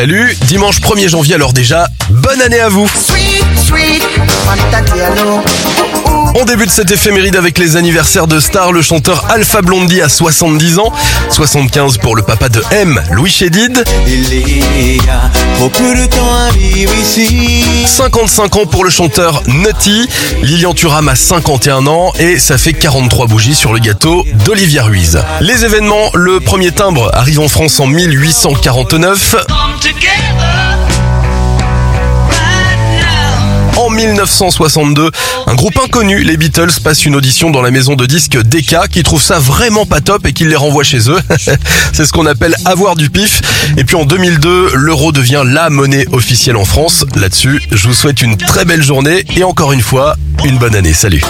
Salut, dimanche 1er janvier alors déjà, bonne année à vous. On débute cet éphéméride avec les anniversaires de stars. Le chanteur Alpha Blondie a 70 ans, 75 pour le papa de M, Louis Chédid, Il y a trop peu de temps à vivre ici. 55 ans pour le chanteur Nutty, Lilian Thuram a 51 ans et ça fait 43 bougies sur le gâteau d'Olivia Ruiz. Les événements, le premier timbre arrive en France en 1849. En 1962, un groupe inconnu, les Beatles, passe une audition dans la maison de disques Decca qui trouve ça vraiment pas top et qui les renvoie chez eux. C'est ce qu'on appelle avoir du pif. Et puis en 2002, l'euro devient la monnaie officielle en France. Là-dessus, je vous souhaite une très belle journée et encore une fois, une bonne année. Salut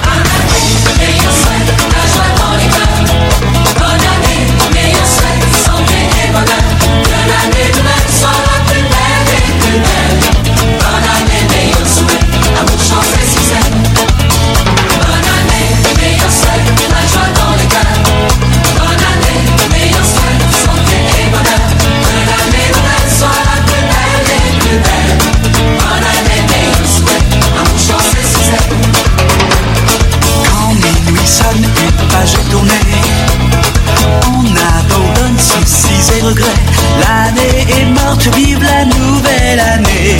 L'année est morte, vive la nouvelle année.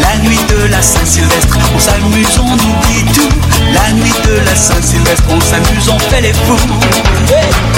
La nuit de la Saint-Sylvestre, on s'amuse, on oublie tout. La nuit de la Saint-Sylvestre, on s'amuse, on fait les fous.